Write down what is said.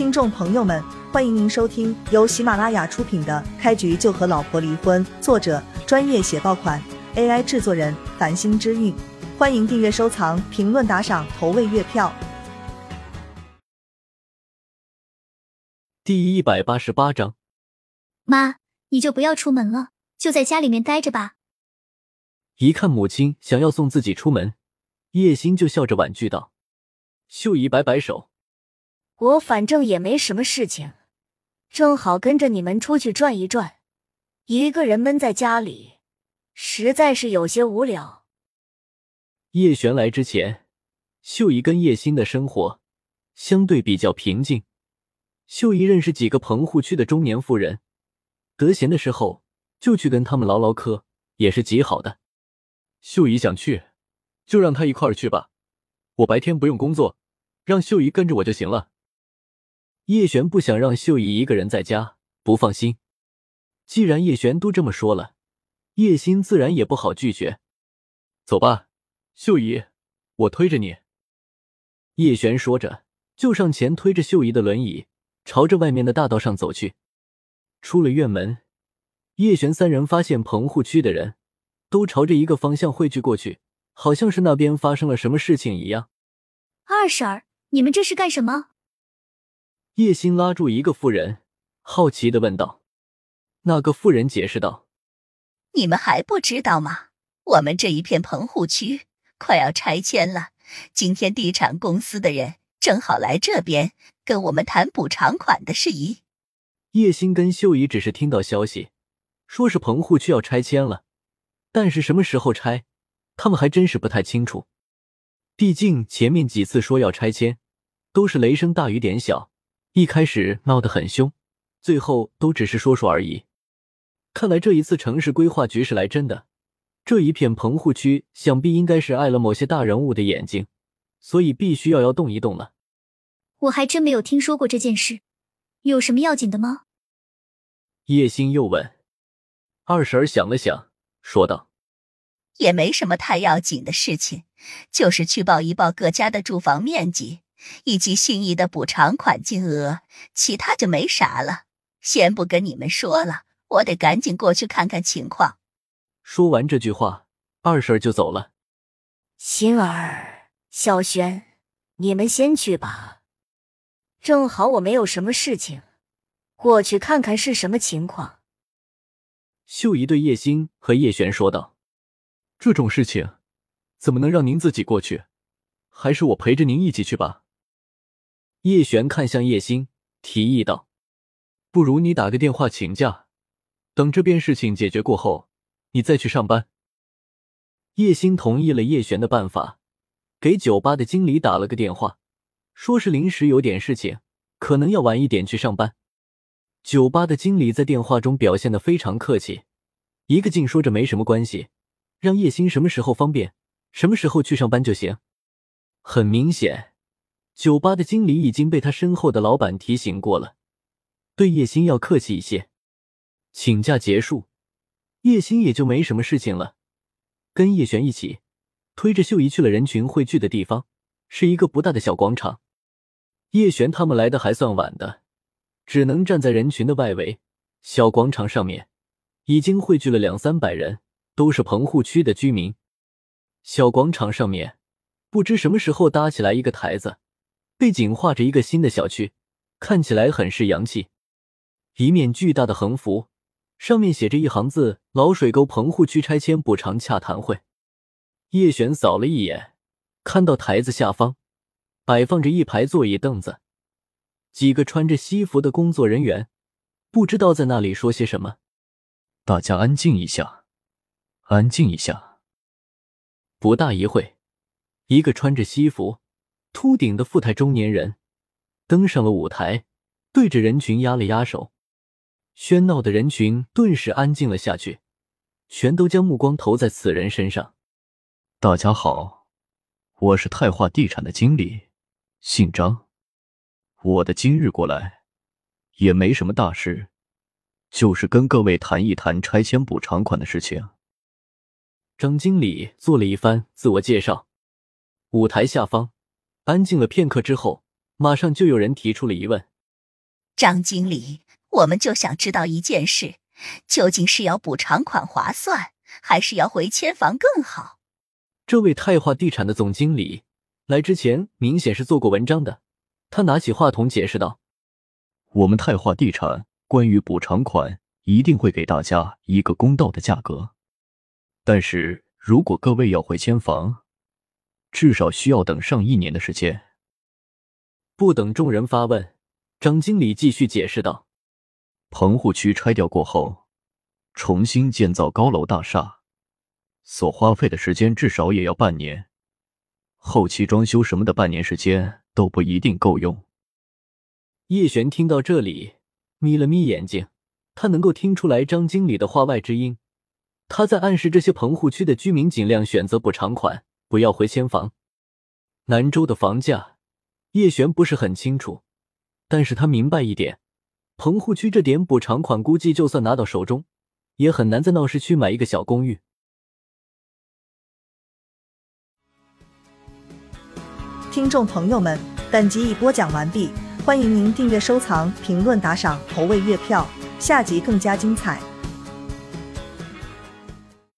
听众朋友们，欢迎您收听由喜马拉雅出品的《开局就和老婆离婚》，作者专业写爆款，AI 制作人繁星之韵。欢迎订阅、收藏、评论、打赏、投喂月票。第一百八十八章，妈，你就不要出门了，就在家里面待着吧。一看母亲想要送自己出门，叶心就笑着婉拒道：“秀姨摆摆手。”我反正也没什么事情，正好跟着你们出去转一转。一个人闷在家里，实在是有些无聊。叶璇来之前，秀姨跟叶心的生活相对比较平静。秀姨认识几个棚户区的中年妇人，得闲的时候就去跟他们唠唠嗑，也是极好的。秀姨想去，就让她一块儿去吧。我白天不用工作，让秀姨跟着我就行了。叶璇不想让秀姨一个人在家，不放心。既然叶璇都这么说了，叶心自然也不好拒绝。走吧，秀姨，我推着你。叶璇说着，就上前推着秀姨的轮椅，朝着外面的大道上走去。出了院门，叶璇三人发现棚户区的人都朝着一个方向汇聚过去，好像是那边发生了什么事情一样。二婶儿，你们这是干什么？叶心拉住一个妇人，好奇的问道：“那个妇人解释道，你们还不知道吗？我们这一片棚户区快要拆迁了，今天地产公司的人正好来这边跟我们谈补偿款的事宜。”叶心跟秀姨只是听到消息，说是棚户区要拆迁了，但是什么时候拆，他们还真是不太清楚。毕竟前面几次说要拆迁，都是雷声大雨点小。一开始闹得很凶，最后都只是说说而已。看来这一次城市规划局是来真的，这一片棚户区想必应该是碍了某些大人物的眼睛，所以必须要要动一动了。我还真没有听说过这件事，有什么要紧的吗？叶星又问。二婶想了想，说道：“也没什么太要紧的事情，就是去报一报各家的住房面积。”以及心仪的补偿款金额，其他就没啥了。先不跟你们说了，我得赶紧过去看看情况。说完这句话，二婶就走了。心儿、小轩，你们先去吧。正好我没有什么事情，过去看看是什么情况。秀姨对叶星和叶璇说道：“这种事情，怎么能让您自己过去？还是我陪着您一起去吧。”叶璇看向叶星，提议道：“不如你打个电话请假，等这边事情解决过后，你再去上班。”叶星同意了叶璇的办法，给酒吧的经理打了个电话，说是临时有点事情，可能要晚一点去上班。酒吧的经理在电话中表现的非常客气，一个劲说着没什么关系，让叶星什么时候方便，什么时候去上班就行。很明显。酒吧的经理已经被他身后的老板提醒过了，对叶星要客气一些。请假结束，叶星也就没什么事情了，跟叶璇一起推着秀姨去了人群汇聚的地方，是一个不大的小广场。叶璇他们来的还算晚的，只能站在人群的外围。小广场上面已经汇聚了两三百人，都是棚户区的居民。小广场上面不知什么时候搭起来一个台子。背景画着一个新的小区，看起来很是洋气。一面巨大的横幅，上面写着一行字：“老水沟棚户区拆迁补偿洽谈会。”叶璇扫了一眼，看到台子下方摆放着一排座椅凳子，几个穿着西服的工作人员不知道在那里说些什么。大家安静一下，安静一下。不大一会，一个穿着西服。秃顶的富态中年人登上了舞台，对着人群压了压手，喧闹的人群顿时安静了下去，全都将目光投在此人身上。大家好，我是泰化地产的经理，姓张。我的今日过来也没什么大事，就是跟各位谈一谈拆迁补偿款的事情。张经理做了一番自我介绍，舞台下方。安静了片刻之后，马上就有人提出了疑问：“张经理，我们就想知道一件事：究竟是要补偿款划算，还是要回迁房更好？这位泰华地产的总经理来之前明显是做过文章的，他拿起话筒解释道：“我们泰华地产关于补偿款一定会给大家一个公道的价格，但是如果各位要回迁房，至少需要等上一年的时间。”不等众人发问，张经理继续解释道：“棚户区拆掉过后，重新建造高楼大厦，所花费的时间至少也要半年，后期装修什么的，半年时间都不一定够用。”叶璇听到这里，眯了眯眼睛，他能够听出来张经理的话外之音，他在暗示这些棚户区的居民尽量选择补偿款，不要回迁房。南州的房价。叶璇不是很清楚，但是他明白一点，棚户区这点补偿款，估计就算拿到手中，也很难在闹市区买一个小公寓。听众朋友们，本集已播讲完毕，欢迎您订阅、收藏、评论、打赏、投喂月票，下集更加精彩。